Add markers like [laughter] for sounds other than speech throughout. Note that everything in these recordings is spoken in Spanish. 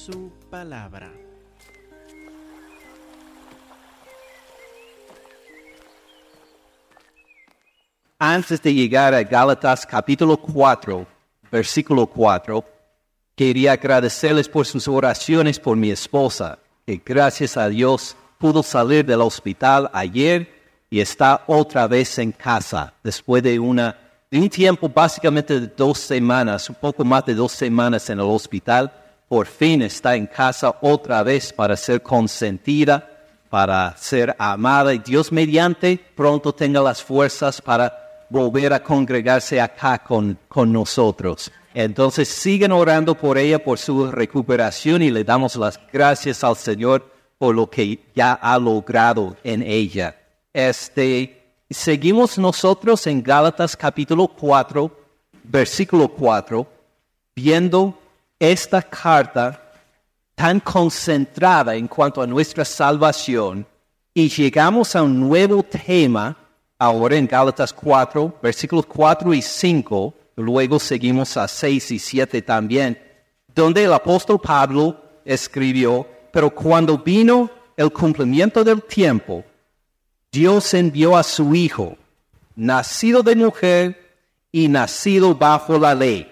su palabra. Antes de llegar a Gálatas capítulo 4, versículo 4, quería agradecerles por sus oraciones por mi esposa, que gracias a Dios pudo salir del hospital ayer y está otra vez en casa después de, una, de un tiempo básicamente de dos semanas, un poco más de dos semanas en el hospital. Por fin está en casa otra vez para ser consentida, para ser amada y Dios mediante pronto tenga las fuerzas para volver a congregarse acá con, con nosotros. Entonces sigan orando por ella, por su recuperación y le damos las gracias al Señor por lo que ya ha logrado en ella. Este, seguimos nosotros en Gálatas capítulo 4, versículo 4, viendo esta carta tan concentrada en cuanto a nuestra salvación y llegamos a un nuevo tema ahora en Gálatas 4, versículos 4 y 5, luego seguimos a 6 y 7 también, donde el apóstol Pablo escribió, pero cuando vino el cumplimiento del tiempo, Dios envió a su Hijo, nacido de mujer y nacido bajo la ley,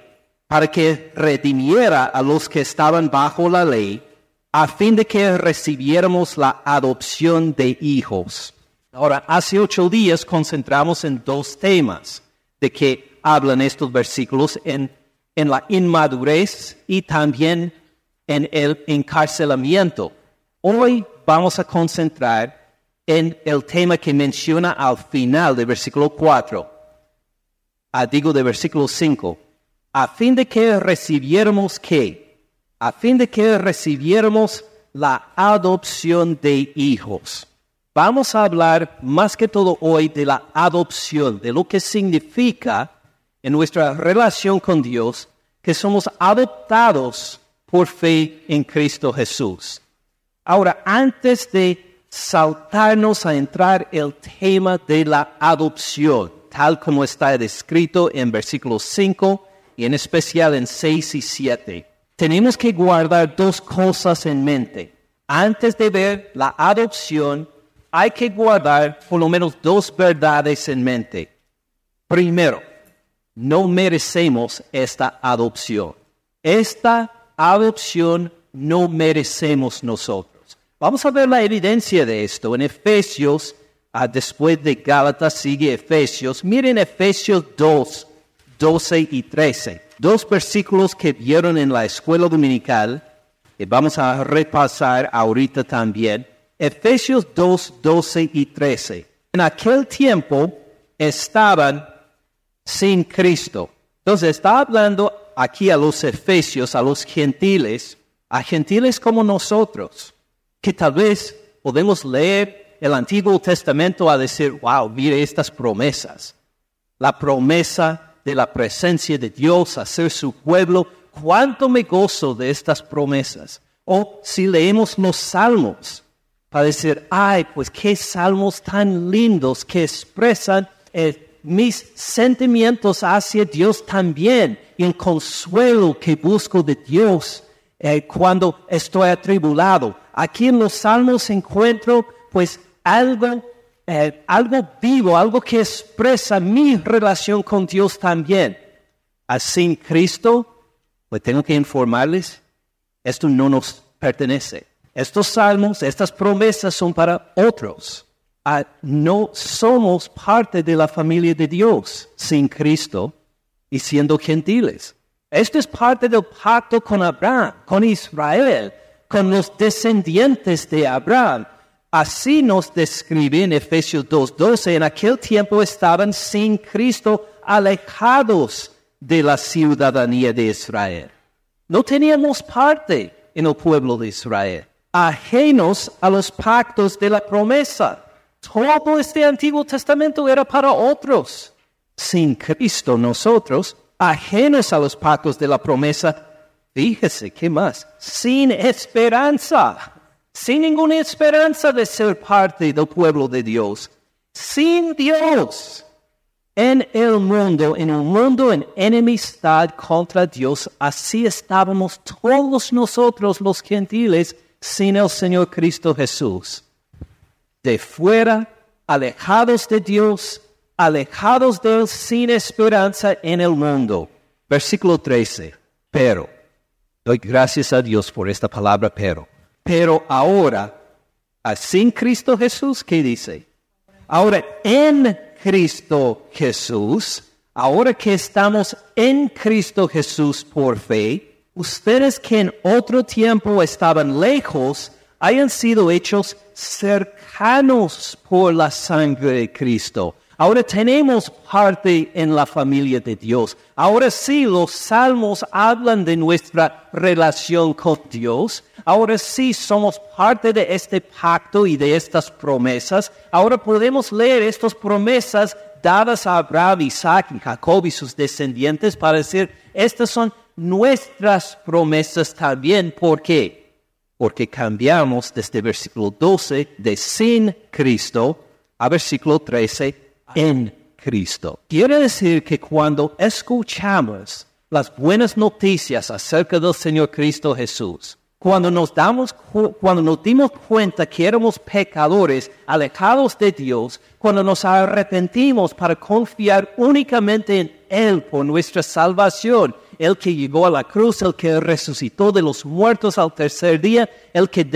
para que redimiera a los que estaban bajo la ley, a fin de que recibiéramos la adopción de hijos. Ahora, hace ocho días concentramos en dos temas de que hablan estos versículos, en, la inmadurez y también en el encarcelamiento. Hoy vamos a concentrar en el tema que menciona al final del versículo 4, a digo de versículo 5, a fin de que recibiéramos qué? A fin de que recibiéramos la adopción de hijos. Vamos a hablar más que todo hoy de la adopción, de lo que significa en nuestra relación con Dios que somos adoptados por fe en Cristo Jesús. Ahora, antes de saltarnos a entrar el tema de la adopción, tal como está descrito en versículos 5 y en especial en 6 y 7, tenemos que guardar dos cosas en mente. Antes de ver la adopción, hay que guardar por lo menos dos verdades en mente. Primero, no merecemos esta adopción. Esta adopción no merecemos nosotros. Vamos a ver la evidencia de esto en Efesios, ah, después de Gálatas sigue Efesios. Miren Efesios 2, 12 y 13. Dos versículos que vieron en la escuela dominical, que vamos a repasar ahorita también. Efesios 2, 12 y 13. En aquel tiempo estaban sin Cristo. Entonces está hablando aquí a los efesios, a los gentiles, a gentiles como nosotros, que tal vez podemos leer el Antiguo Testamento a decir, wow, mire estas promesas. La promesa de la presencia de Dios a ser su pueblo, cuánto me gozo de estas promesas. O si leemos los salmos, para decir, ay, pues qué salmos tan lindos que expresan eh, mis sentimientos hacia Dios también y el consuelo que busco de Dios eh, cuando estoy atribulado. Aquí en los salmos encuentro pues algo, eh, algo vivo, algo que expresa mi relación con Dios también. Así Cristo, pues tengo que informarles, esto no nos pertenece. Estos salmos, estas promesas son para otros. Ah, no somos parte de la familia de Dios sin Cristo y siendo gentiles. Esto es parte del pacto con Abraham, con Israel, con los descendientes de Abraham. Así nos describe en Efesios 2.12, en aquel tiempo estaban sin Cristo alejados de la ciudadanía de Israel. No teníamos parte en el pueblo de Israel ajenos a los pactos de la promesa. Todo este Antiguo Testamento era para otros. Sin Cristo nosotros, ajenos a los pactos de la promesa, fíjese, ¿qué más? Sin esperanza, sin ninguna esperanza de ser parte del pueblo de Dios, sin Dios. en el mundo, en un mundo en enemistad contra Dios, así estábamos todos nosotros los gentiles sin el Señor Cristo Jesús. De fuera, alejados de Dios, alejados de Él sin esperanza en el mundo. Versículo 13. Pero, doy gracias a Dios por esta palabra pero. Pero ahora, sin Cristo Jesús, ¿qué dice? Ahora en Cristo Jesús, ahora que estamos en Cristo Jesús por fe, ustedes que en otro tiempo estaban lejos, hayan sido hechos cercanos por la sangre de Cristo. Ahora tenemos parte en la familia de Dios. Ahora sí, los salmos hablan de nuestra relación con Dios. Ahora sí, somos parte de este pacto y de estas promesas. Ahora podemos leer estas promesas dadas a Abraham, Isaac y Jacob y sus descendientes para decir, estas son nuestras promesas también. ¿Por qué? Porque cambiamos desde versículo 12 de sin Cristo a versículo 13 en Cristo. Quiere decir que cuando escuchamos las buenas noticias acerca del Señor Cristo Jesús, cuando nos damos, cuando nos dimos cuenta que éramos pecadores, alejados de Dios, cuando nos arrepentimos para confiar únicamente en Él por nuestra salvación, el que llegó a la cruz, el que resucitó de los muertos al tercer día, el que,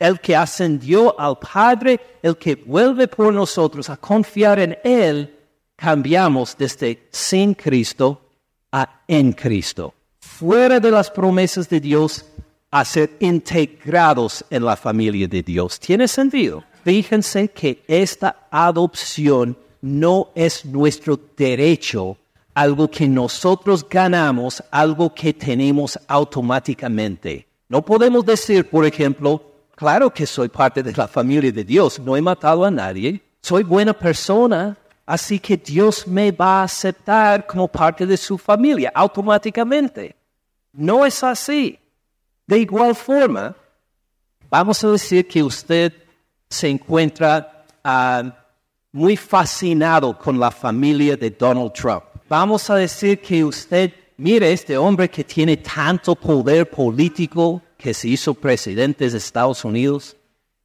el que ascendió al Padre, el que vuelve por nosotros a confiar en Él, cambiamos desde sin Cristo a en Cristo. Fuera de las promesas de Dios, a ser integrados en la familia de Dios. ¿Tiene sentido? Fíjense que esta adopción no es nuestro derecho algo que nosotros ganamos, algo que tenemos automáticamente. No podemos decir, por ejemplo, claro que soy parte de la familia de Dios, no he matado a nadie, soy buena persona, así que Dios me va a aceptar como parte de su familia automáticamente. No es así. De igual forma, vamos a decir que usted se encuentra ah, muy fascinado con la familia de Donald Trump vamos a decir que usted, mire este hombre que tiene tanto poder político, que se hizo presidente de Estados Unidos,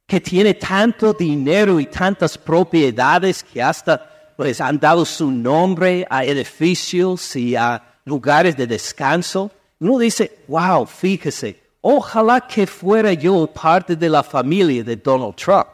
que tiene tanto dinero y tantas propiedades que hasta pues han dado su nombre a edificios y a lugares de descanso. Uno dice, wow, fíjese, ojalá que fuera yo parte de la familia de Donald Trump.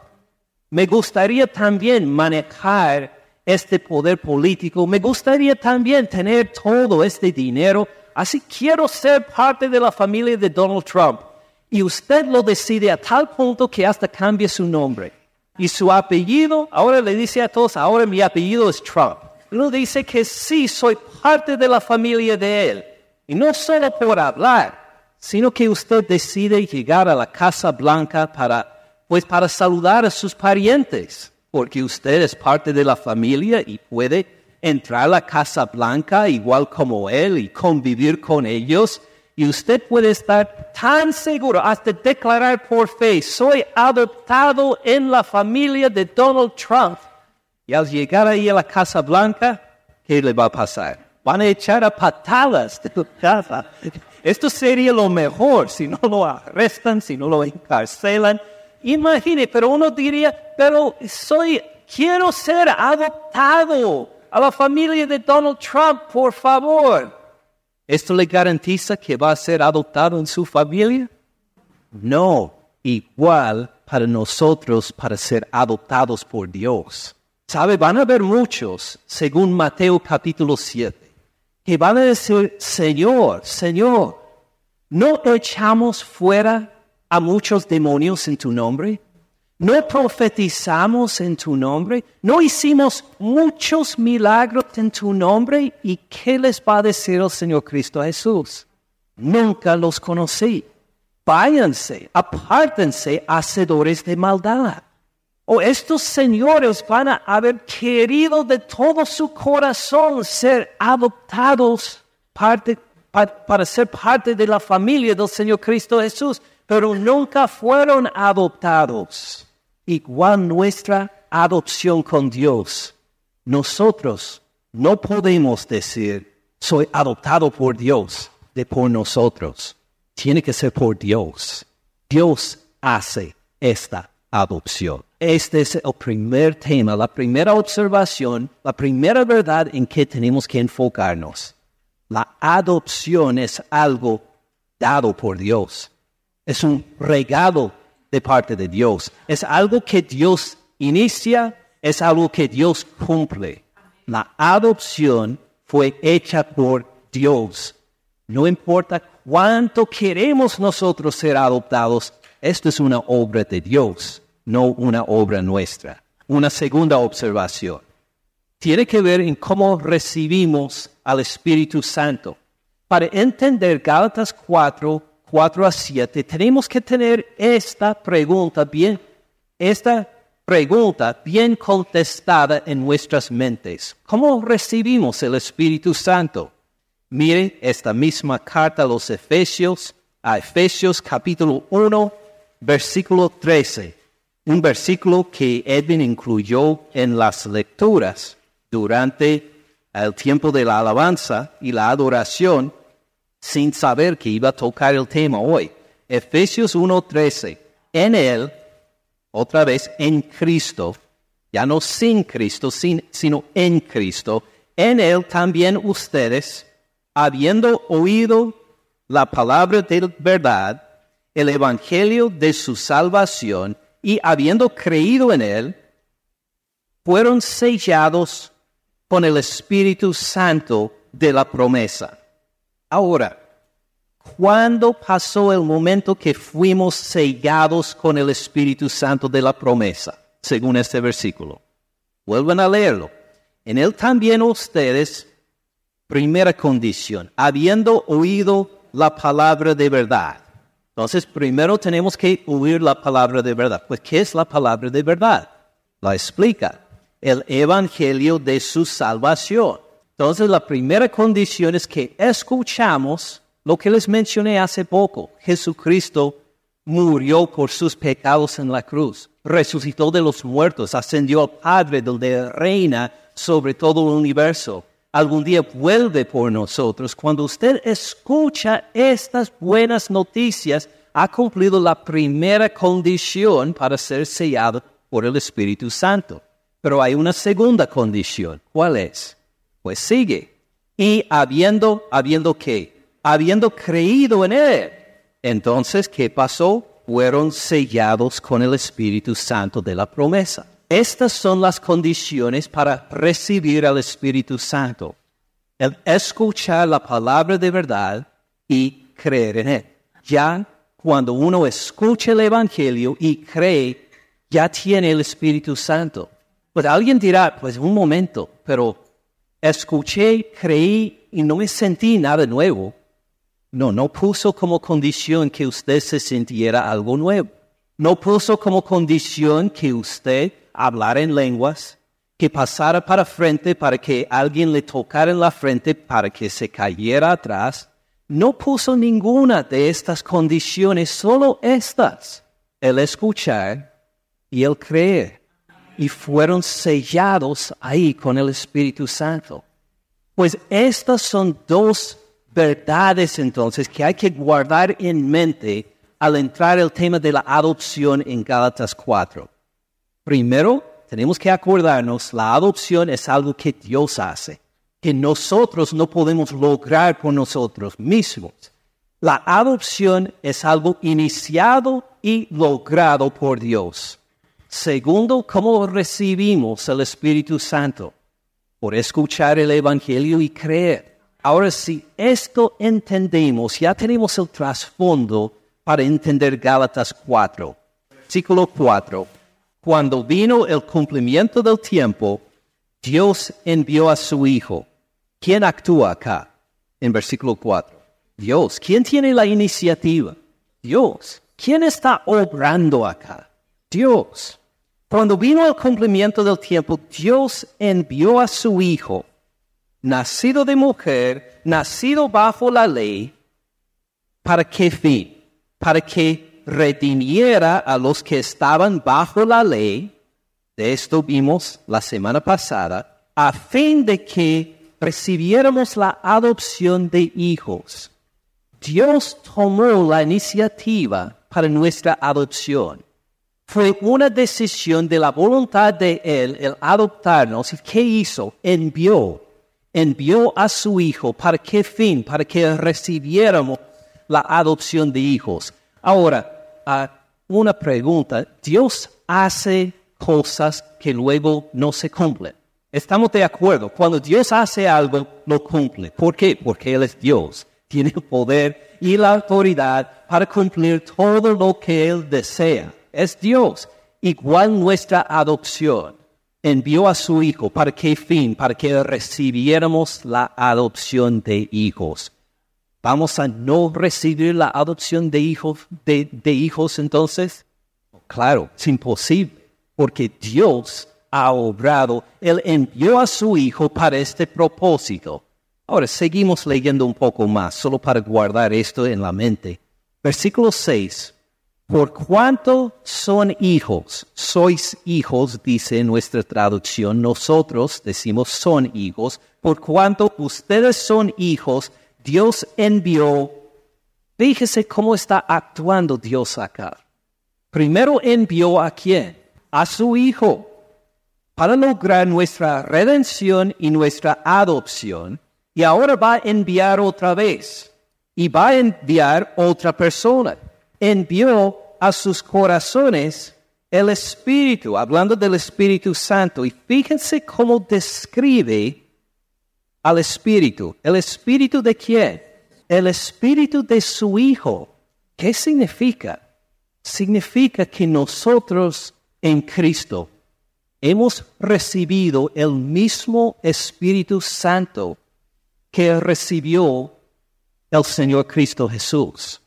Me gustaría también manejar este poder político, me gustaría también tener todo este dinero, así quiero ser parte de la familia de Donald Trump. Y usted lo decide a tal punto que hasta cambia su nombre. Y su apellido, ahora le dice a todos, ahora mi apellido es Trump. Uno dice que sí, soy parte de la familia de él. Y no solo por hablar, sino que usted decide llegar a la Casa Blanca para, pues para saludar a sus parientes porque usted es parte de la familia y puede entrar a la Casa Blanca igual como él y convivir con ellos. Y usted puede estar tan seguro hasta declarar por fe, soy adoptado en la familia de Donald Trump. Y al llegar ahí a la Casa Blanca, ¿qué le va a pasar? Van a echar a patadas de tu casa. Esto sería lo mejor si no lo arrestan, si no lo encarcelan. Imagine, pero uno diría, pero soy, quiero ser adoptado a la familia de Donald Trump, por favor. ¿Esto le garantiza que va a ser adoptado en su familia? No, igual para nosotros, para ser adoptados por Dios. ¿Sabe? Van a haber muchos, según Mateo capítulo 7, que van a decir, Señor, Señor, ¿no echamos fuera a muchos demonios en tu nombre? ¿No profetizamos en tu nombre? ¿No hicimos muchos milagros en tu nombre? ¿Y qué les va a decir el Señor Cristo Jesús? Nunca los conocí. Váyanse, apártense, hacedores de maldad. O estos señores van a haber querido de todo su corazón ser adoptados para ser parte de la familia del Señor Cristo Jesús pero nunca fueron adoptados. Igual nuestra adopción con Dios. Nosotros no podemos decir, soy adoptado por Dios, de por nosotros. Tiene que ser por Dios. Dios hace esta adopción. Este es el primer tema, la primera observación, la primera verdad en que tenemos que enfocarnos. La adopción es algo dado por Dios. Es un regalo de parte de Dios. Es algo que Dios inicia, es algo que Dios cumple. La adopción fue hecha por Dios. No importa cuánto queremos nosotros ser adoptados, esto es una obra de Dios, no una obra nuestra. Una segunda observación tiene que ver en cómo recibimos al Espíritu Santo. Para entender Gálatas 4, 4 a 7, tenemos que tener esta pregunta bien, esta pregunta bien contestada en nuestras mentes. ¿Cómo recibimos el Espíritu Santo? Miren esta misma carta a los Efesios, a Efesios capítulo 1, versículo 13. Un versículo que Edwin incluyó en las lecturas durante el tiempo de la alabanza y la adoración sin saber que iba a tocar el tema hoy. Efesios 1:13. En Él, otra vez en Cristo, ya no sin Cristo, sino en Cristo, en Él también ustedes, habiendo oído la palabra de verdad, el Evangelio de su salvación, y habiendo creído en Él, fueron sellados con el Espíritu Santo de la promesa. Ahora, ¿cuándo pasó el momento que fuimos sellados con el Espíritu Santo de la promesa? Según este versículo. Vuelven a leerlo. En él también ustedes, primera condición, habiendo oído la palabra de verdad. Entonces, primero tenemos que oír la palabra de verdad. Pues, ¿qué es la palabra de verdad? La explica. El evangelio de su salvación. Entonces la primera condición es que escuchamos lo que les mencioné hace poco. Jesucristo murió por sus pecados en la cruz, resucitó de los muertos, ascendió al Padre donde reina sobre todo el universo. Algún día vuelve por nosotros. Cuando usted escucha estas buenas noticias, ha cumplido la primera condición para ser sellado por el Espíritu Santo. Pero hay una segunda condición. ¿Cuál es? Pues sigue. Y habiendo, habiendo qué? Habiendo creído en Él. Entonces, ¿qué pasó? Fueron sellados con el Espíritu Santo de la promesa. Estas son las condiciones para recibir al Espíritu Santo. El escuchar la palabra de verdad y creer en Él. Ya cuando uno escucha el Evangelio y cree, ya tiene el Espíritu Santo. Pues alguien dirá, pues un momento, pero escuché, creí y no me sentí nada nuevo. No, no puso como condición que usted se sintiera algo nuevo. No puso como condición que usted hablara en lenguas, que pasara para frente para que alguien le tocara en la frente para que se cayera atrás. No puso ninguna de estas condiciones, solo estas. El escuchar y el creer y fueron sellados ahí con el Espíritu Santo. Pues estas son dos verdades entonces que hay que guardar en mente al entrar el tema de la adopción en Gálatas 4. Primero, tenemos que acordarnos, la adopción es algo que Dios hace, que nosotros no podemos lograr por nosotros mismos. La adopción es algo iniciado y logrado por Dios. Segundo, ¿cómo recibimos el Espíritu Santo? Por escuchar el Evangelio y creer. Ahora, si esto entendemos, ya tenemos el trasfondo para entender Gálatas 4. Versículo 4. Cuando vino el cumplimiento del tiempo, Dios envió a su Hijo. ¿Quién actúa acá? En versículo 4. Dios. ¿Quién tiene la iniciativa? Dios. ¿Quién está obrando acá? Dios. Cuando vino el cumplimiento del tiempo, Dios envió a su Hijo, nacido de mujer, nacido bajo la ley, ¿para qué fin? Para que redimiera a los que estaban bajo la ley, de esto vimos la semana pasada, a fin de que recibiéramos la adopción de hijos. Dios tomó la iniciativa para nuestra adopción. Fue una decisión de la voluntad de Él el adoptarnos. ¿Y qué hizo? Envió. Envió a su Hijo. ¿Para qué fin? Para que recibiéramos la adopción de hijos. Ahora, ah, una pregunta. Dios hace cosas que luego no se cumplen. Estamos de acuerdo. Cuando Dios hace algo, lo cumple. ¿Por qué? Porque Él es Dios. Tiene el poder y la autoridad para cumplir todo lo que Él desea. Es Dios. Igual nuestra adopción. Envió a su Hijo. ¿Para qué fin? Para que recibiéramos la adopción de hijos. ¿Vamos a no recibir la adopción de hijos, de, hijos entonces? Claro, es imposible, porque Dios ha obrado, Él envió a su Hijo para este propósito. Ahora seguimos leyendo un poco más, solo para guardar esto en la mente. Versículo 6. Por cuanto son hijos, sois hijos, dice nuestra traducción, nosotros decimos son hijos, por cuanto ustedes son hijos, Dios envió, fíjese cómo está actuando Dios acá. Primero envió a quién? A su Hijo, para lograr nuestra redención y nuestra adopción, y ahora va a enviar otra vez, y va a enviar otra persona. Envió a sus corazones el Espíritu, hablando del Espíritu Santo, y fíjense cómo describe al Espíritu. ¿El Espíritu de quién? El Espíritu de su Hijo. ¿Qué significa? Significa que nosotros en Cristo hemos recibido el mismo Espíritu Santo que recibió el Señor Cristo Jesús.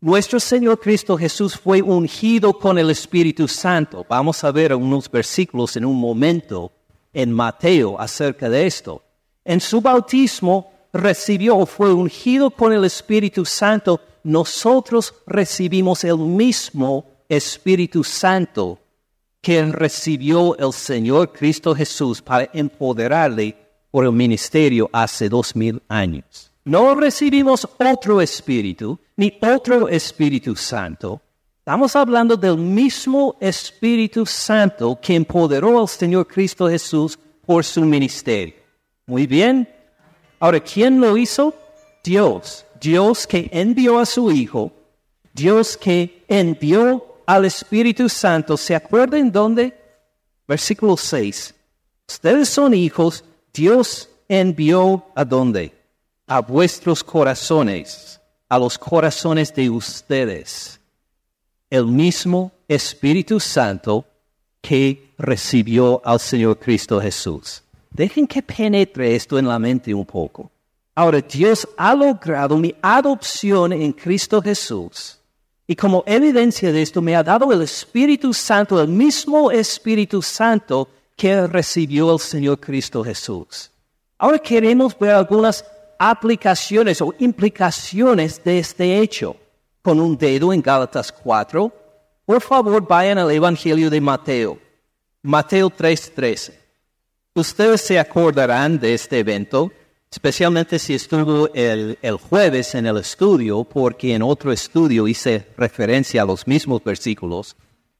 Nuestro Señor Cristo Jesús fue ungido con el Espíritu Santo. Vamos a ver unos versículos en un momento en Mateo acerca de esto en su bautismo recibió, fue ungido con el Espíritu Santo, nosotros recibimos el mismo Espíritu Santo que recibió el Señor Cristo Jesús para empoderarle por el ministerio hace dos mil años. No recibimos otro Espíritu, ni otro Espíritu Santo. Estamos hablando del mismo Espíritu Santo que empoderó al Señor Cristo Jesús por su ministerio. Muy bien. Ahora, ¿quién lo hizo? Dios. Dios que envió a su Hijo. Dios que envió al Espíritu Santo. ¿Se acuerdan dónde? Versículo 6. Ustedes son hijos. Dios envió a dónde? A vuestros corazones. A los corazones de ustedes. El mismo Espíritu Santo que recibió al Señor Cristo Jesús. Dejen que penetre esto en la mente un poco. Ahora, Dios ha logrado mi adopción en Cristo Jesús. Y como evidencia de esto me ha dado el Espíritu Santo, el mismo Espíritu Santo que recibió el Señor Cristo Jesús. Ahora queremos ver algunas aplicaciones o implicaciones de este hecho. Con un dedo en Gálatas 4, por favor vayan al Evangelio de Mateo. Mateo 3:13. Ustedes se acordarán de este evento, especialmente si estuvo el, el, jueves en el estudio, porque en otro estudio hice referencia a los mismos versículos.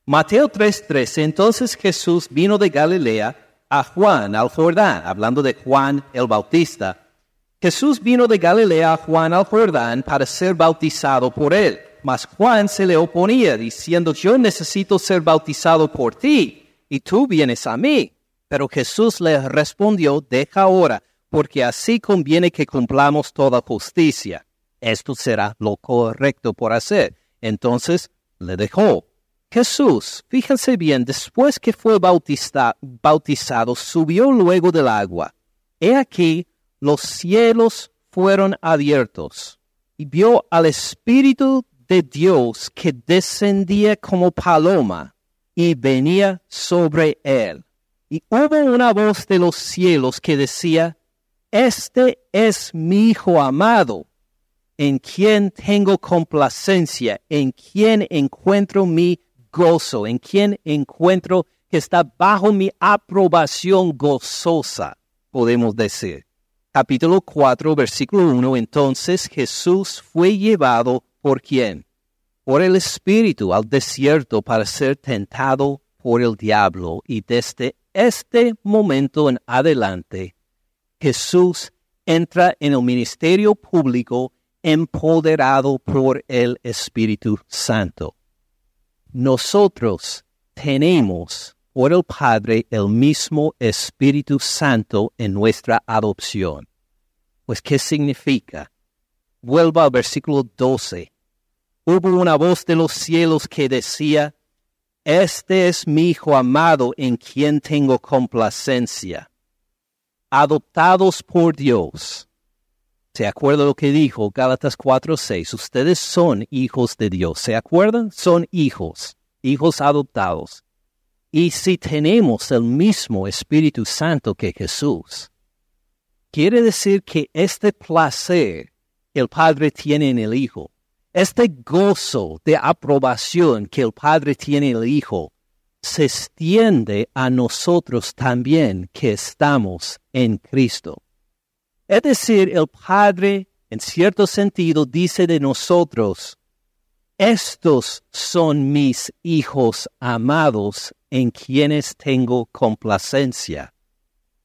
Mateo 3:13, entonces Jesús vino de Galilea a Juan, al Jordán, hablando de Juan el Bautista. Jesús vino de Galilea a Juan al Jordán para ser bautizado por él. Mas Juan se le oponía, diciendo, yo necesito ser bautizado por ti, y tú vienes a mí. Pero Jesús le respondió, deja ahora, porque así conviene que cumplamos toda justicia. Esto será lo correcto por hacer. Entonces le dejó. Jesús, fíjense bien, después que fue bautizado, subió luego del agua. He aquí, los cielos fueron abiertos y vio al Espíritu de Dios que descendía como paloma y venía sobre él. Y hubo una voz de los cielos que decía, Este es mi Hijo amado, en quien tengo complacencia, en quien encuentro mi gozo, en quien encuentro que está bajo mi aprobación gozosa. podemos decir. Capítulo 4, versículo 1. Entonces Jesús fue llevado por quién? Por el Espíritu al desierto para ser tentado por el diablo. Y desde este momento en adelante, Jesús entra en el ministerio público empoderado por el Espíritu Santo. Nosotros tenemos por el Padre el mismo Espíritu Santo en nuestra adopción. Pues, ¿qué significa? Vuelva al versículo 12. Hubo una voz de los cielos que decía, Este es mi Hijo amado en quien tengo complacencia. Adoptados por Dios. ¿Se acuerda lo que dijo Gálatas 4:6? Ustedes son hijos de Dios. ¿Se acuerdan? Son hijos, hijos adoptados. Y si tenemos el mismo Espíritu Santo que Jesús, quiere decir que este placer el Padre tiene en el Hijo, este gozo de aprobación que el Padre tiene en el Hijo, se extiende a nosotros también que estamos en Cristo. Es decir, el Padre, en cierto sentido, dice de nosotros, estos son mis hijos amados en quienes tengo complacencia,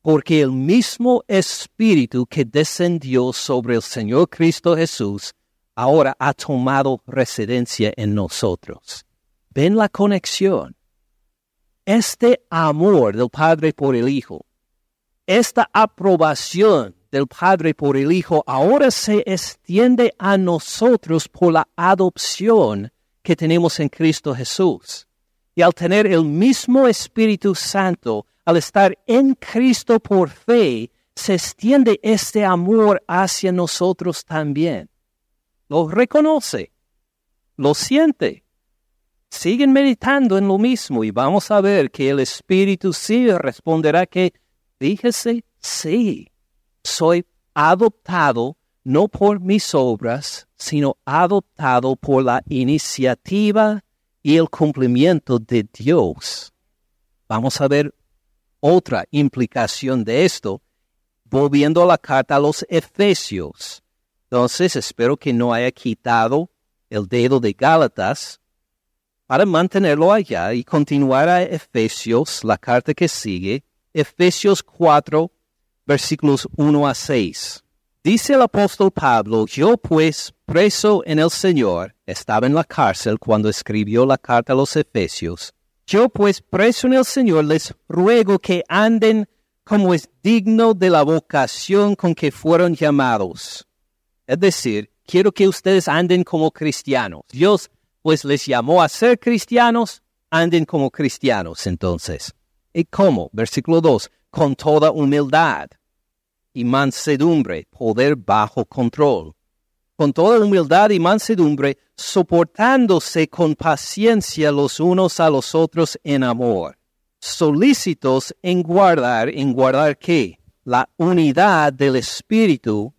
porque el mismo Espíritu que descendió sobre el Señor Cristo Jesús ahora ha tomado residencia en nosotros. ¿Ven la conexión? Este amor del Padre por el Hijo, esta aprobación del Padre por el Hijo ahora se extiende a nosotros por la adopción que tenemos en Cristo Jesús. Y al tener el mismo Espíritu Santo, al estar en Cristo por fe, se extiende este amor hacia nosotros también. Lo reconoce, lo siente. Siguen meditando en lo mismo y vamos a ver que el Espíritu sí responderá que, fíjese, sí, soy adoptado no por mis obras, sino adoptado por la iniciativa y el cumplimiento de Dios. Vamos a ver otra implicación de esto, volviendo a la carta a los Efesios. Entonces, espero que no haya quitado el dedo de Gálatas para mantenerlo allá y continuar a Efesios, la carta que sigue, Efesios 4, versículos 1 a 6. Dice el apóstol Pablo, yo pues, preso en el Señor, estaba en la cárcel cuando escribió la carta a los Efesios, yo pues, preso en el Señor, les ruego que anden como es digno de la vocación con que fueron llamados. Es decir, quiero que ustedes anden como cristianos. Dios pues les llamó a ser cristianos, anden como cristianos entonces. ¿Y cómo? Versículo 2 con toda humildad y mansedumbre, poder bajo control. Con toda humildad y mansedumbre, soportándose con paciencia los unos a los otros en amor, solícitos en guardar, en guardar qué? La unidad del Espíritu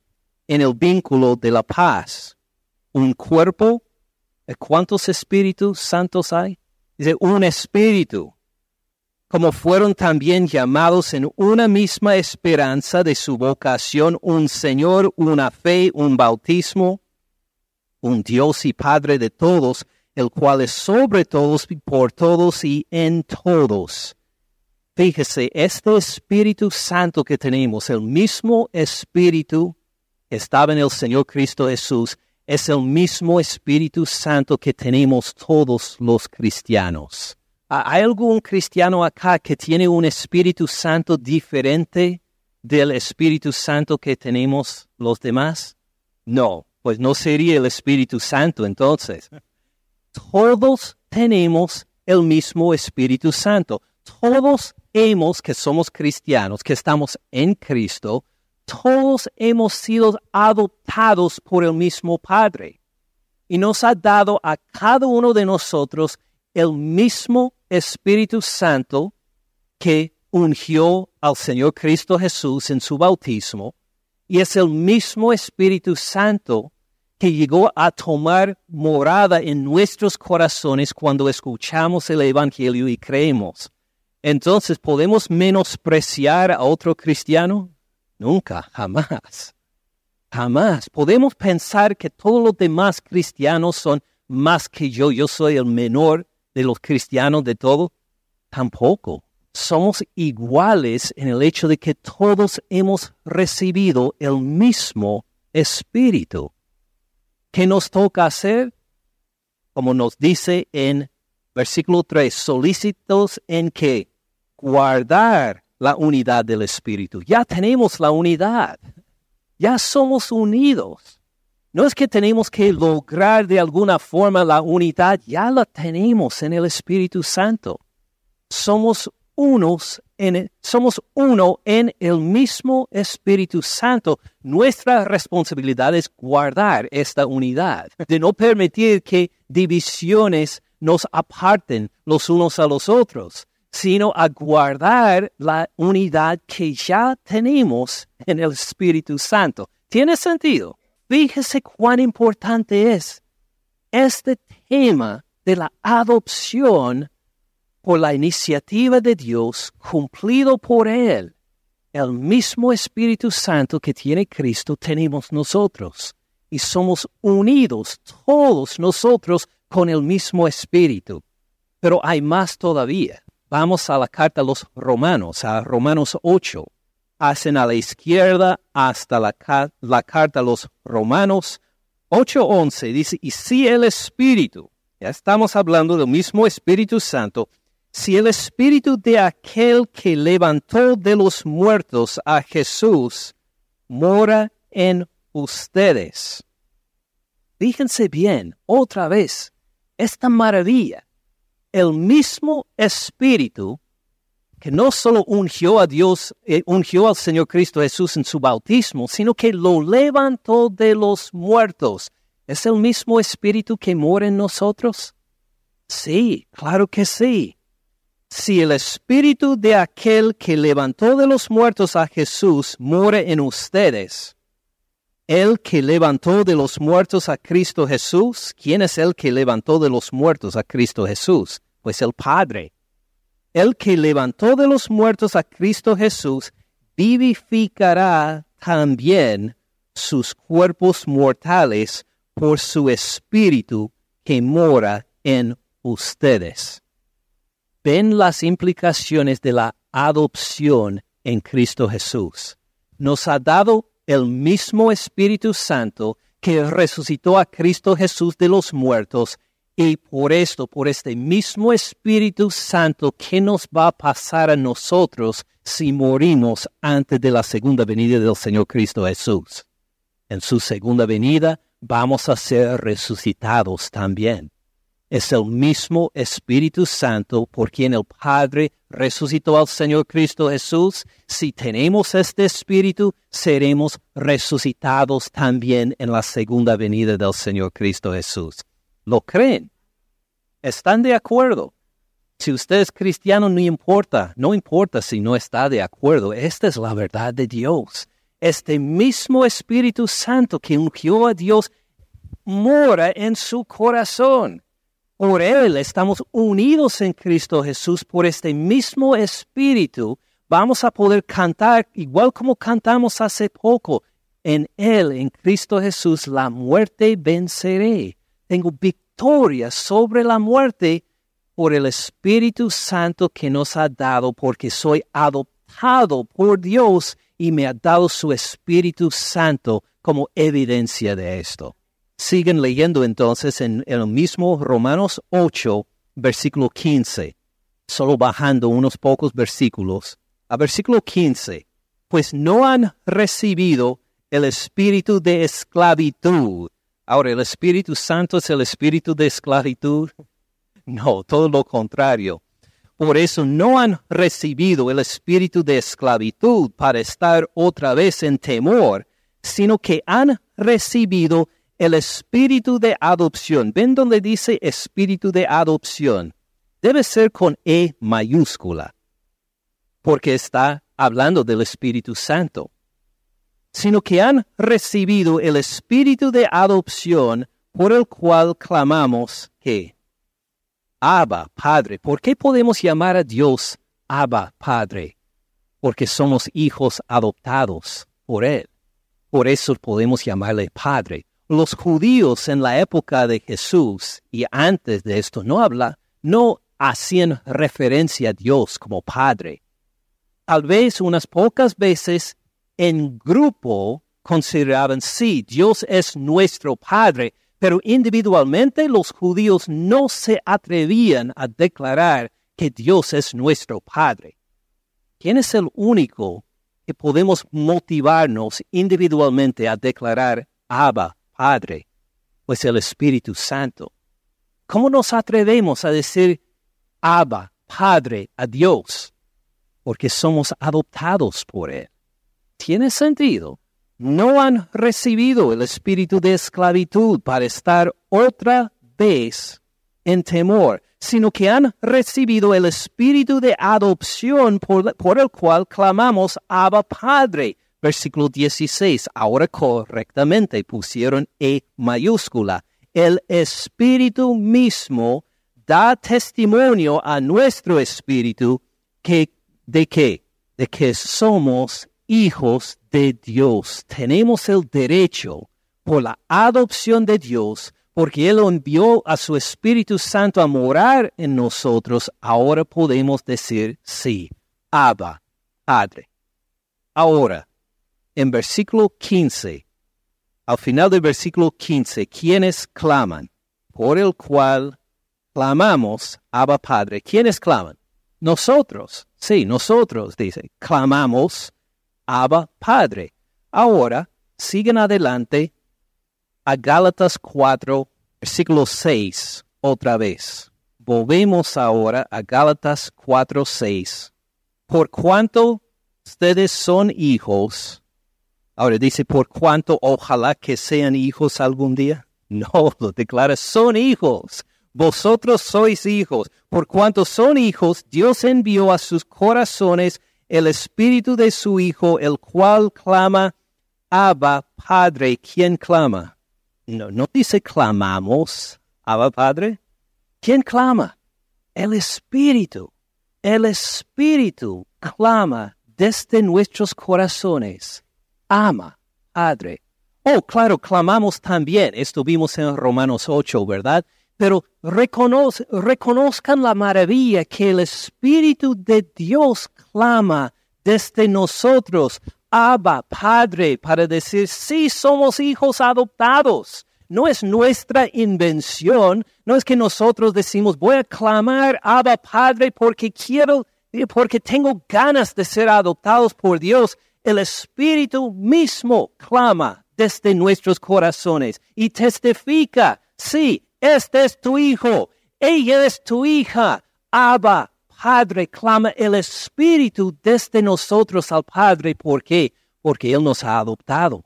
en el vínculo de la paz. Un cuerpo, ¿cuántos Espíritus Santos hay? Dice, un Espíritu como fueron también llamados en una misma esperanza de su vocación, un Señor, una fe, un bautismo, un Dios y Padre de todos, el cual es sobre todos por todos y en todos. Fíjese, este Espíritu Santo que tenemos, el mismo Espíritu que estaba en el Señor Cristo Jesús, es el mismo Espíritu Santo que tenemos todos los cristianos. ¿Hay algún cristiano acá que tiene un Espíritu Santo diferente del Espíritu Santo que tenemos los demás? No, pues no sería el Espíritu Santo entonces. Todos tenemos el mismo Espíritu Santo. Todos hemos, que somos cristianos, que estamos en Cristo, todos hemos sido adoptados por el mismo Padre. Y nos ha dado a cada uno de nosotros el mismo Espíritu Santo que ungió al Señor Cristo Jesús en su bautismo, y es el mismo Espíritu Santo que llegó a tomar morada en nuestros corazones cuando escuchamos el Evangelio y creemos. Entonces, ¿podemos menospreciar a otro cristiano? Nunca, jamás. Jamás. Podemos pensar que todos los demás cristianos son más que yo. Yo soy el menor de los cristianos de todo. Tampoco. Somos iguales en el hecho de que todos hemos recibido el mismo espíritu. ¿Qué nos toca hacer? Como nos dice en versículo 3, solícitos en que guardar la unidad del espíritu. Ya tenemos la unidad. Ya somos unidos. No es que tenemos que lograr de alguna forma la unidad, ya la tenemos en el Espíritu Santo. Somos unos en somos uno en el mismo Espíritu Santo. Nuestra responsabilidad es guardar esta unidad, de no permitir que divisiones nos aparten los unos a los otros, sino a guardar la unidad que ya tenemos en el Espíritu Santo. ¿Tiene sentido? Fíjese cuán importante es este tema de la adopción por la iniciativa de Dios cumplido por Él. El mismo Espíritu Santo que tiene Cristo tenemos nosotros y somos unidos todos nosotros con el mismo Espíritu. Pero hay más todavía. Vamos a la carta a los romanos, a Romanos 8. Hacen a la izquierda hasta la, la carta a los romanos 8.11. Dice, y si el Espíritu, ya estamos hablando del mismo Espíritu Santo, si el Espíritu de aquel que levantó de los muertos a Jesús mora en ustedes. Fíjense bien, otra vez, esta maravilla el mismo Espíritu que no solo ungió a Dios, eh, ungió al Señor Cristo Jesús en su bautismo, sino que lo levantó de los muertos. ¿Es el mismo Espíritu que mora en nosotros? Sí, claro que sí. Si el Espíritu de aquel que levantó de los muertos a Jesús mora en ustedes, el que levantó de los muertos a Cristo Jesús, ¿quién es el que levantó de los muertos a Cristo Jesús? pues el Padre. El que levantó de los muertos a Cristo Jesús, vivificará también sus cuerpos mortales por su espíritu que mora en ustedes. Ven las implicaciones de la adopción en Cristo Jesús. Nos ha dado el mismo Espíritu Santo que resucitó a Cristo Jesús de los muertos y por esto, por este mismo Espíritu Santo, ¿qué nos va a pasar a nosotros si morimos antes de la segunda venida del Señor Cristo Jesús? En su segunda venida vamos a ser resucitados también. Es el mismo Espíritu Santo por quien el Padre resucitó al Señor Cristo Jesús. Si tenemos este Espíritu, seremos resucitados también en la segunda venida del Señor Cristo Jesús lo creen. Están de acuerdo. Si usted es cristiano, no importa, no importa si no está de acuerdo. Esta es la verdad de Dios. Este mismo Espíritu Santo que ungió a Dios mora en su corazón. Por Él estamos unidos en Cristo Jesús. Por este mismo Espíritu vamos a poder cantar igual como cantamos hace poco. En Él, en Cristo Jesús, la muerte venceré tengo victoria sobre la muerte por el Espíritu Santo que nos ha dado, porque soy adoptado por Dios y me ha dado su Espíritu Santo como evidencia de esto. Siguen leyendo entonces en el mismo Romanos 8, versículo 15, solo bajando unos pocos versículos, a versículo 15, pues no han recibido el espíritu de esclavitud Ahora, ¿el Espíritu Santo es el espíritu de esclavitud? No, todo lo contrario. Por eso no han recibido el espíritu de esclavitud para estar otra vez en temor, sino que han recibido el espíritu de adopción. ¿Ven donde dice espíritu de adopción? Debe ser con E mayúscula, porque está hablando del Espíritu Santo sino que han recibido el espíritu de adopción por el cual clamamos que Abba, Padre. ¿Por qué podemos llamar a Dios Abba, Padre? porque somos hijos adoptados por Él. Por eso podemos llamarle Padre. Los judíos en la época de Jesús y antes de esto no habla, no hacían referencia a Dios como Padre. Tal vez unas pocas veces en grupo consideraban, sí, Dios es nuestro Padre, pero individualmente los judíos no se atrevían a declarar que Dios es nuestro Padre. ¿Quién es el único que podemos motivarnos individualmente a declarar Abba, Padre? Pues el Espíritu Santo. ¿Cómo nos atrevemos a decir Abba, Padre, a Dios? Porque somos adoptados por Él. ¿Tiene sentido? No han recibido el espíritu de esclavitud para estar otra vez en temor, sino que han recibido el espíritu de adopción por, el cual clamamos Abba Padre. Versículo 16. Ahora correctamente pusieron E mayúscula. El espíritu mismo da testimonio a nuestro espíritu que de qué? De que somos hijos de Dios. Tenemos el derecho por la adopción de Dios porque Él envió a su Espíritu Santo a morar en nosotros, ahora podemos decir sí, Abba, Padre. Ahora, en versículo 15, al final del versículo 15, ¿quiénes claman? Por el cual clamamos, Abba Padre. ¿Quiénes claman? Nosotros. Sí, nosotros, dice, clamamos, Abba Padre. Ahora, siguen adelante a Gálatas 4, versículo 6, otra vez. Volvemos ahora a Gálatas 4, 6. Por cuanto ustedes son hijos, ahora dice, por cuanto ojalá que sean hijos algún día. No, [laughs] lo declara, son hijos. Vosotros sois hijos. Por cuanto son hijos, Dios envió a sus corazones el espíritu de su Hijo, el cual clama, Abba, Padre, ¿quién clama? No, no dice clamamos, Abba Padre. ¿Quién clama? El Espíritu. El Espíritu clama desde nuestros corazones. Ama, Padre. Oh, claro, clamamos también. Estuvimos en Romanos 8, ¿verdad? Pero reconozcan la maravilla que el Espíritu de Dios clama desde nosotros Abba, Padre, para decir, sí, somos hijos adoptados. No es nuestra invención, no es que nosotros decimos, voy a clamar Abba, Padre, porque quiero, porque tengo ganas de ser adoptados por Dios. El Espíritu mismo clama desde nuestros corazones y testifica, sí, este es tu hijo, ella es tu hija, Abba, Padre clama el Espíritu desde nosotros al Padre. ¿Por qué? Porque Él nos ha adoptado.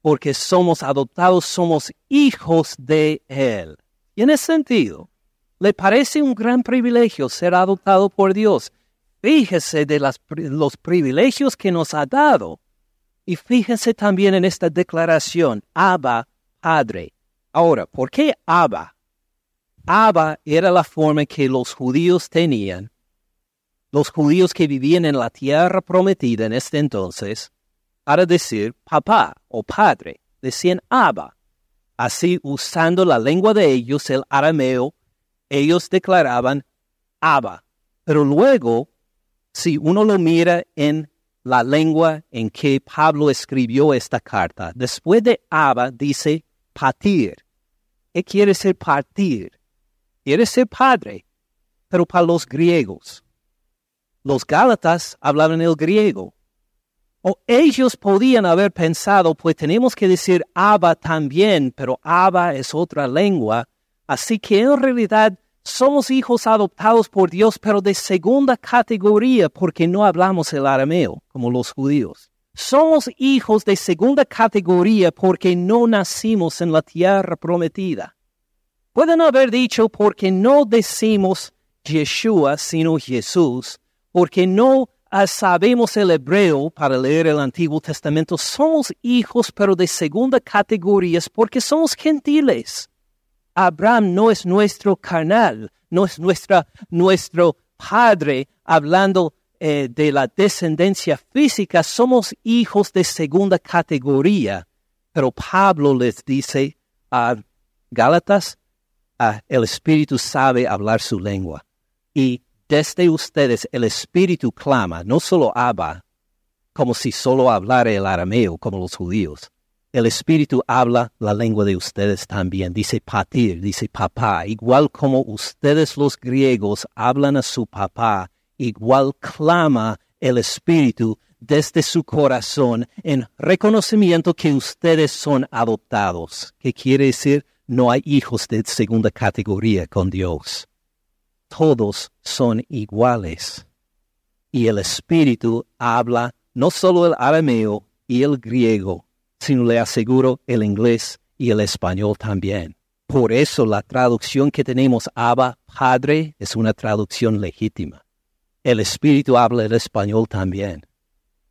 Porque somos adoptados, somos hijos de Él. Y en ese sentido, le parece un gran privilegio ser adoptado por Dios. Fíjese de los privilegios que nos ha dado. Y fíjese también en esta declaración, Abba, Padre. Ahora, ¿por qué Abba? Abba era la forma que los judíos tenían los judíos que vivían en la tierra prometida en este entonces, para decir papá o padre, decían Abba. Así, usando la lengua de ellos, el arameo, ellos declaraban Abba. Pero luego, si uno lo mira en la lengua en que Pablo escribió esta carta, después de Abba dice patir. ¿Qué quiere ser partir? Quiere ser padre, pero para los griegos los Gálatas hablaban el griego. O ellos podían haber pensado, pues tenemos que decir Abba también, pero Abba es otra lengua. Así que en realidad somos hijos adoptados por Dios, pero de segunda categoría, porque no hablamos el arameo, como los judíos. Somos hijos de segunda categoría porque no nacimos en la tierra prometida. Pueden haber dicho porque no decimos Yeshua, sino Jesús, porque no sabemos el hebreo para leer el Antiguo Testamento, somos hijos pero de segunda categoría porque somos gentiles. Abraham no es nuestro carnal, no es nuestra, nuestro padre hablando eh, de la descendencia física, somos hijos de segunda categoría. Pero Pablo les dice a Gálatas, el Espíritu sabe hablar su lengua. Y desde ustedes el Espíritu clama, no solo habla, como si solo hablara el arameo, como los judíos. El Espíritu habla la lengua de ustedes también, dice patir, dice papá, igual como ustedes los griegos hablan a su papá, igual clama el Espíritu desde su corazón en reconocimiento que ustedes son adoptados. ¿Qué quiere decir? No hay hijos de segunda categoría con Dios. Todos son iguales. Y el Espíritu habla no solo el arameo y el griego, sino le aseguro el inglés y el español también. Por eso la traducción que tenemos Abba Padre es una traducción legítima. El Espíritu habla el español también.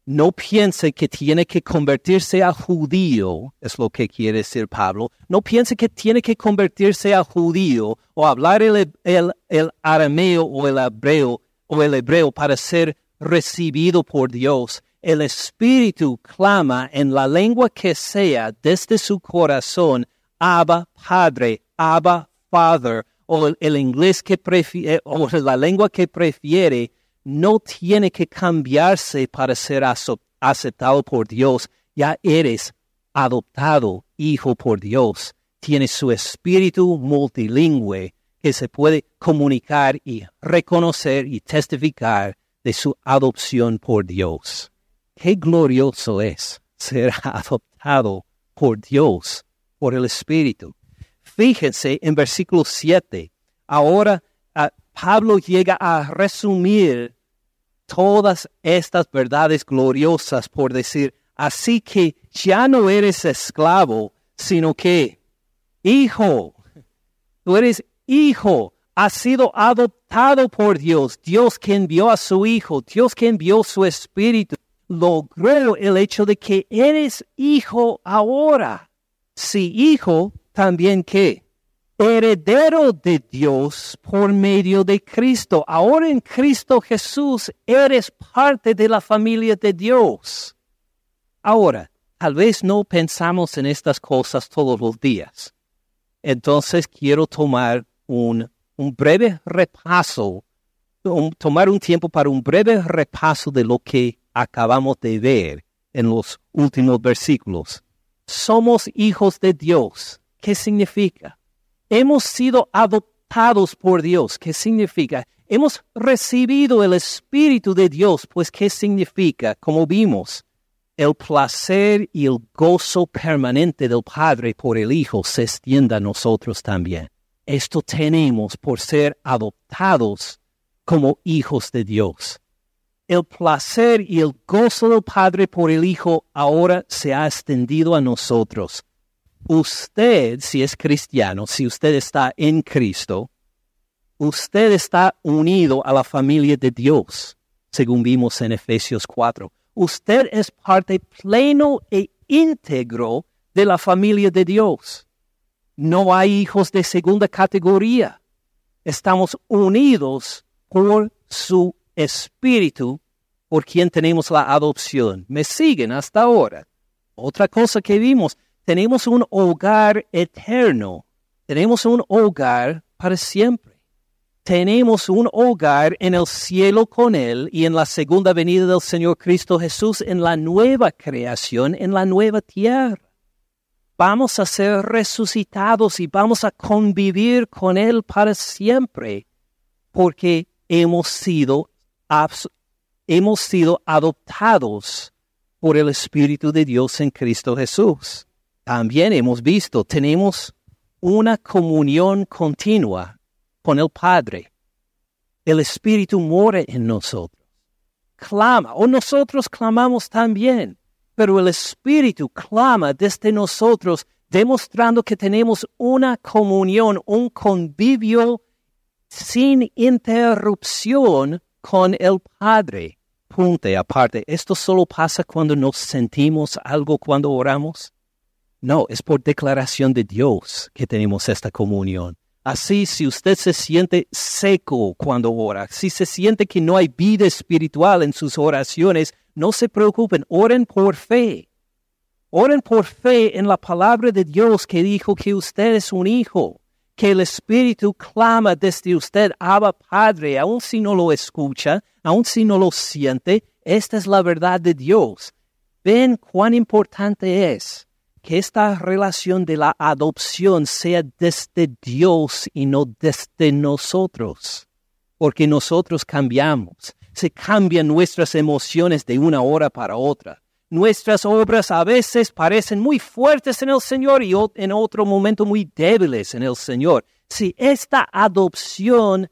No piense que tiene que convertirse a judío, es lo que quiere decir Pablo. No piense que tiene que convertirse a judío o hablar el, el, el arameo o el hebreo o el hebreo para ser recibido por Dios el Espíritu clama en la lengua que sea desde su corazón, Abba Padre, Abba Father, o el, inglés que prefiere, eh, o la lengua que prefiere, no tiene que cambiarse para ser aceptado por Dios. Ya eres adoptado hijo por Dios. Tienes su espíritu multilingüe que se puede comunicar y reconocer y testificar de su adopción por Dios. Qué glorioso es ser adoptado por Dios, por el Espíritu. Fíjense en versículo 7. Ahora ah, Pablo llega a resumir todas estas verdades gloriosas por decir, así que ya no eres esclavo, sino que hijo. Tú eres hijo, has sido adoptado por Dios, Dios que envió a su hijo, Dios que envió su espíritu logró el hecho de que eres hijo ahora. Si hijo, también qué? Heredero de Dios por medio de Cristo. Ahora en Cristo Jesús eres parte de la familia de Dios. Ahora, tal vez no pensamos en estas cosas todos los días. Entonces quiero tomar un, breve repaso, tomar un tiempo para un breve repaso de lo que acabamos de ver en los últimos versículos. Somos hijos de Dios. ¿Qué significa? Hemos sido adoptados por Dios. ¿Qué significa? Hemos recibido el Espíritu de Dios. Pues ¿qué significa? Como vimos, el placer y el gozo permanente del Padre por el Hijo se extienda a nosotros también. Esto tenemos por ser adoptados como hijos de Dios el placer y el gozo del Padre por el Hijo ahora se ha extendido a nosotros. Usted, si es cristiano, si usted está en Cristo, usted está unido a la familia de Dios, según vimos en Efesios 4. Usted es parte pleno e íntegro de la familia de Dios. No hay hijos de segunda categoría. Estamos unidos por su Espíritu por quien tenemos la adopción. Me siguen hasta ahora. Otra cosa que vimos, tenemos un hogar eterno. Tenemos un hogar para siempre. Tenemos un hogar en el cielo con Él y en la segunda venida del Señor Cristo Jesús en la nueva creación, en la nueva tierra. Vamos a ser resucitados y vamos a convivir con Él para siempre, porque hemos sido hemos sido adoptados por el Espíritu de Dios en Cristo Jesús. También hemos visto, tenemos una comunión continua con el Padre. El Espíritu mora en nosotros. Clama, o nosotros clamamos también, pero el Espíritu clama desde nosotros, demostrando que tenemos una comunión, un convivio sin interrupción con el Padre. Punte aparte, ¿esto solo pasa cuando nos sentimos algo cuando oramos? No, es por declaración de Dios que tenemos esta comunión. Así, si usted se siente seco cuando ora, si se siente que no hay vida espiritual en sus oraciones, no se preocupen, oren por fe. Oren por fe en la palabra de Dios que dijo que usted es un hijo, que el Espíritu clama desde usted, Abba Padre, aun si no lo escucha, aun si no lo siente, esta es la verdad de Dios. Ven cuán importante es que esta relación de la adopción sea desde Dios y no desde nosotros, porque nosotros cambiamos, se cambian nuestras emociones de una hora para otra. Nuestras obras a veces parecen muy fuertes en el Señor y en otro momento muy débiles en el Señor. Si esta adopción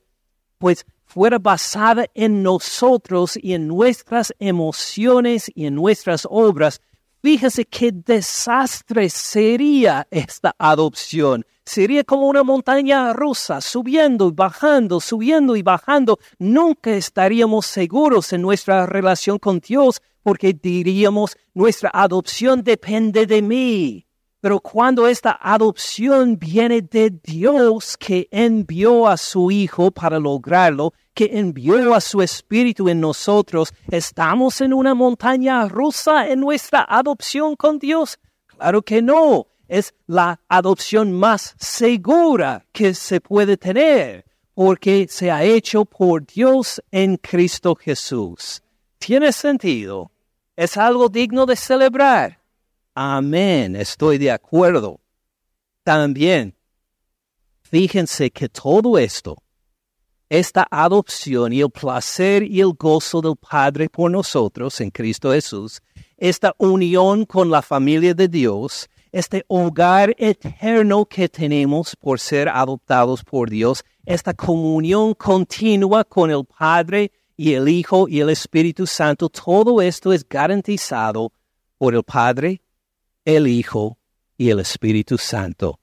pues fuera basada en nosotros y en nuestras emociones y en nuestras obras, Fíjese qué desastre sería esta adopción. Sería como una montaña rusa, subiendo y bajando, subiendo y bajando. Nunca estaríamos seguros en nuestra relación con Dios porque diríamos, nuestra adopción depende de mí. Pero cuando esta adopción viene de Dios que envió a su Hijo para lograrlo, que envió a su Espíritu en nosotros, ¿estamos en una montaña rusa en nuestra adopción con Dios? Claro que no. Es la adopción más segura que se puede tener, porque se ha hecho por Dios en Cristo Jesús. ¿Tiene sentido? Es algo digno de celebrar. Amén, estoy de acuerdo. También, fíjense que todo esto esta adopción y el placer y el gozo del Padre por nosotros en Cristo Jesús, esta unión con la familia de Dios, este hogar eterno que tenemos por ser adoptados por Dios, esta comunión continua con el Padre y el Hijo y el Espíritu Santo, todo esto es garantizado por el Padre, el Hijo y el Espíritu Santo.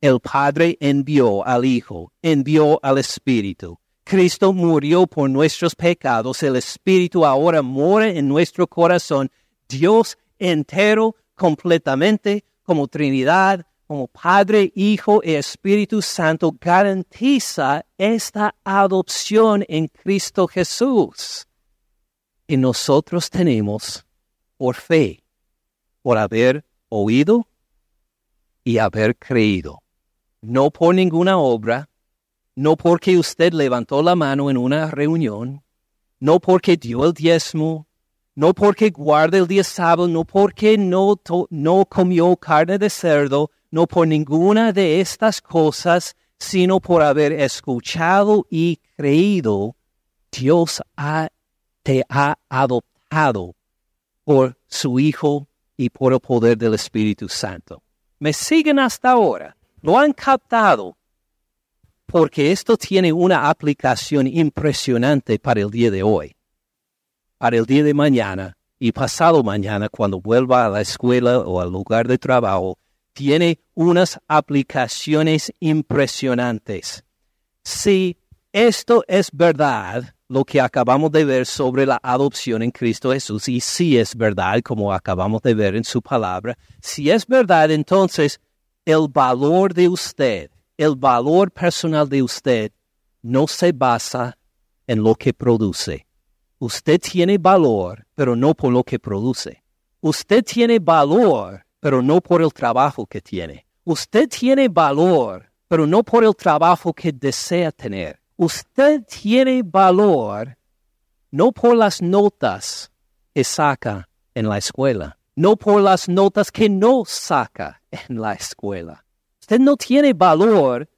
El Padre envió al Hijo, envió al Espíritu. Cristo murió por nuestros pecados, el Espíritu ahora mora en nuestro corazón. Dios entero, completamente, como Trinidad, como Padre, Hijo y Espíritu Santo, garantiza esta adopción en Cristo Jesús. Y nosotros tenemos, por fe, por haber oído y haber creído. No por ninguna obra, no porque usted levantó la mano en una reunión, no porque dio el diezmo, no porque guarda el día sábado, no porque no, no comió carne de cerdo, no por ninguna de estas cosas, sino por haber escuchado y creído, Dios te ha adoptado por su Hijo y por el poder del Espíritu Santo. ¿Me siguen hasta ahora? lo han captado porque esto tiene una aplicación impresionante para el día de hoy, para el día de mañana y pasado mañana cuando vuelva a la escuela o al lugar de trabajo, tiene unas aplicaciones impresionantes. Si esto es verdad, lo que acabamos de ver sobre la adopción en Cristo Jesús, y si es verdad, como acabamos de ver en su palabra, si es verdad, entonces el valor de usted, el valor personal de usted, no se basa en lo que produce. Usted tiene valor, pero no por lo que produce. Usted tiene valor, pero no por el trabajo que tiene. Usted tiene valor, pero no por el trabajo que desea tener. Usted tiene valor no por las notas que saca en la escuela no por las notas que no saca en la escuela. Usted no tiene valor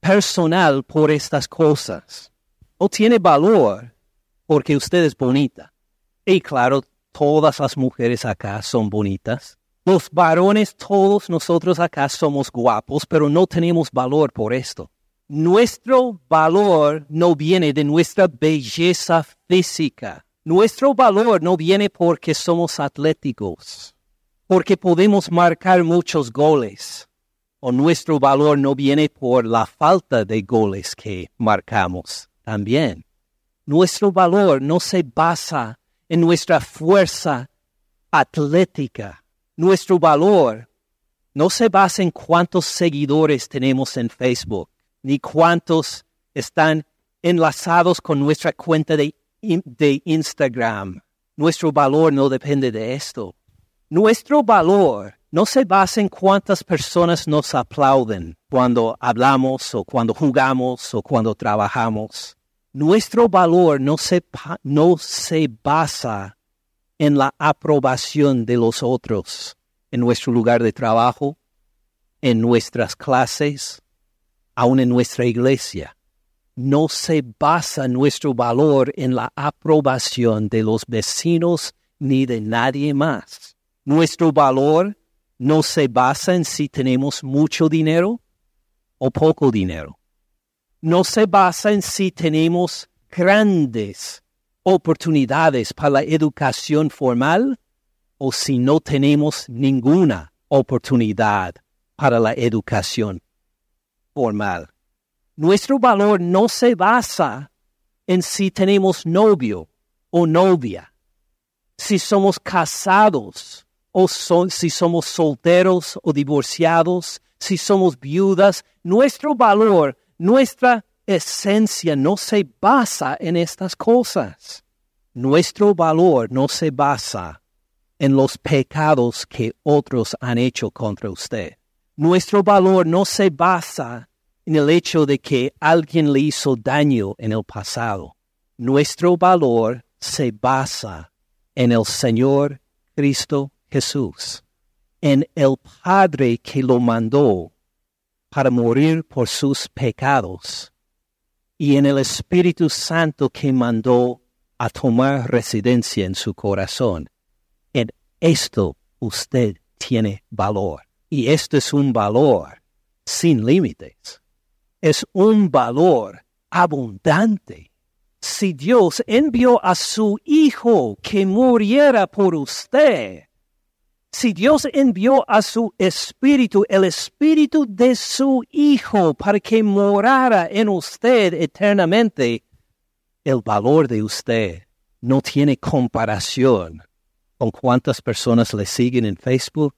personal por estas cosas. No tiene valor porque usted es bonita. Y claro, todas las mujeres acá son bonitas. Los varones, todos nosotros acá somos guapos, pero no tenemos valor por esto. Nuestro valor no viene de nuestra belleza física. Nuestro valor no viene porque somos atléticos, porque podemos marcar muchos goles, o nuestro valor no viene por la falta de goles que marcamos también. Nuestro valor no se basa en nuestra fuerza atlética. Nuestro valor no se basa en cuántos seguidores tenemos en Facebook, ni cuántos están enlazados con nuestra cuenta de, Instagram. Nuestro valor no depende de esto. Nuestro valor no se basa en cuántas personas nos aplauden cuando hablamos o cuando jugamos o cuando trabajamos. Nuestro valor no se, no se basa en la aprobación de los otros, en nuestro lugar de trabajo, en nuestras clases, aún en nuestra iglesia. No se basa nuestro valor en la aprobación de los vecinos ni de nadie más. Nuestro valor no se basa en si tenemos mucho dinero o poco dinero. No se basa en si tenemos grandes oportunidades para la educación formal o si no tenemos ninguna oportunidad para la educación formal. Nuestro valor no se basa en si tenemos novio o novia, si somos casados o si somos solteros o divorciados, si somos viudas, nuestro valor, nuestra esencia no se basa en estas cosas. Nuestro valor no se basa en los pecados que otros han hecho contra usted. Nuestro valor no se basa en el hecho de que alguien le hizo daño en el pasado. Nuestro valor se basa en el Señor Cristo Jesús, en el Padre que lo mandó para morir por sus pecados, y en el Espíritu Santo que mandó a tomar residencia en su corazón. En esto usted tiene valor. Y esto es un valor sin límites. Es un valor abundante. Si Dios envió a su Hijo que muriera por usted, si Dios envió a su Espíritu, el Espíritu de su Hijo, para que morara en usted eternamente, el valor de usted no tiene comparación con cuántas personas le siguen en Facebook,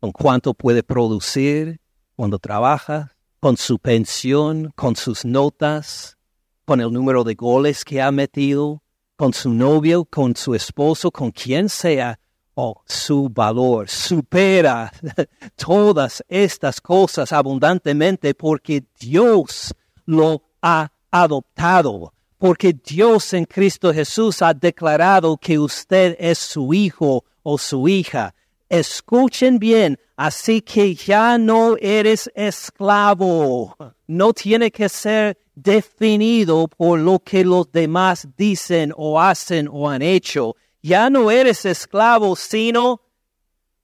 con cuánto puede producir cuando trabaja, con su pensión, con sus notas, con el número de goles que ha metido, con su novio, con su esposo, con quien sea Oh, su valor supera [laughs] todas estas cosas abundantemente porque Dios lo ha adoptado, porque Dios en Cristo Jesús ha declarado que usted es su hijo o su hija. Escuchen bien, así que ya no eres esclavo. No tiene que ser definido por lo que los demás dicen o hacen o han hecho ya no eres esclavo, sino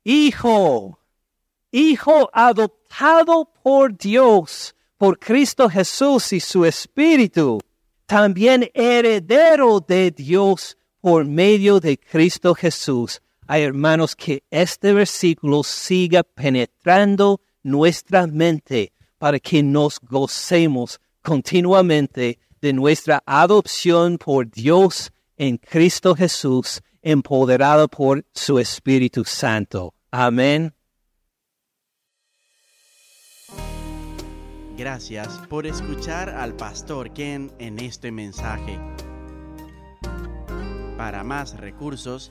hijo, hijo adoptado por Dios, por Cristo Jesús y su Espíritu, también heredero de Dios por medio de Cristo Jesús. Hermanos que este versículo siga penetrando nuestra mente para que nos gocemos continuamente de nuestra adopción por Dios en Cristo Jesús, empoderado por su Espíritu Santo. Amén. Gracias por escuchar al pastor Ken en este mensaje. Para más recursos,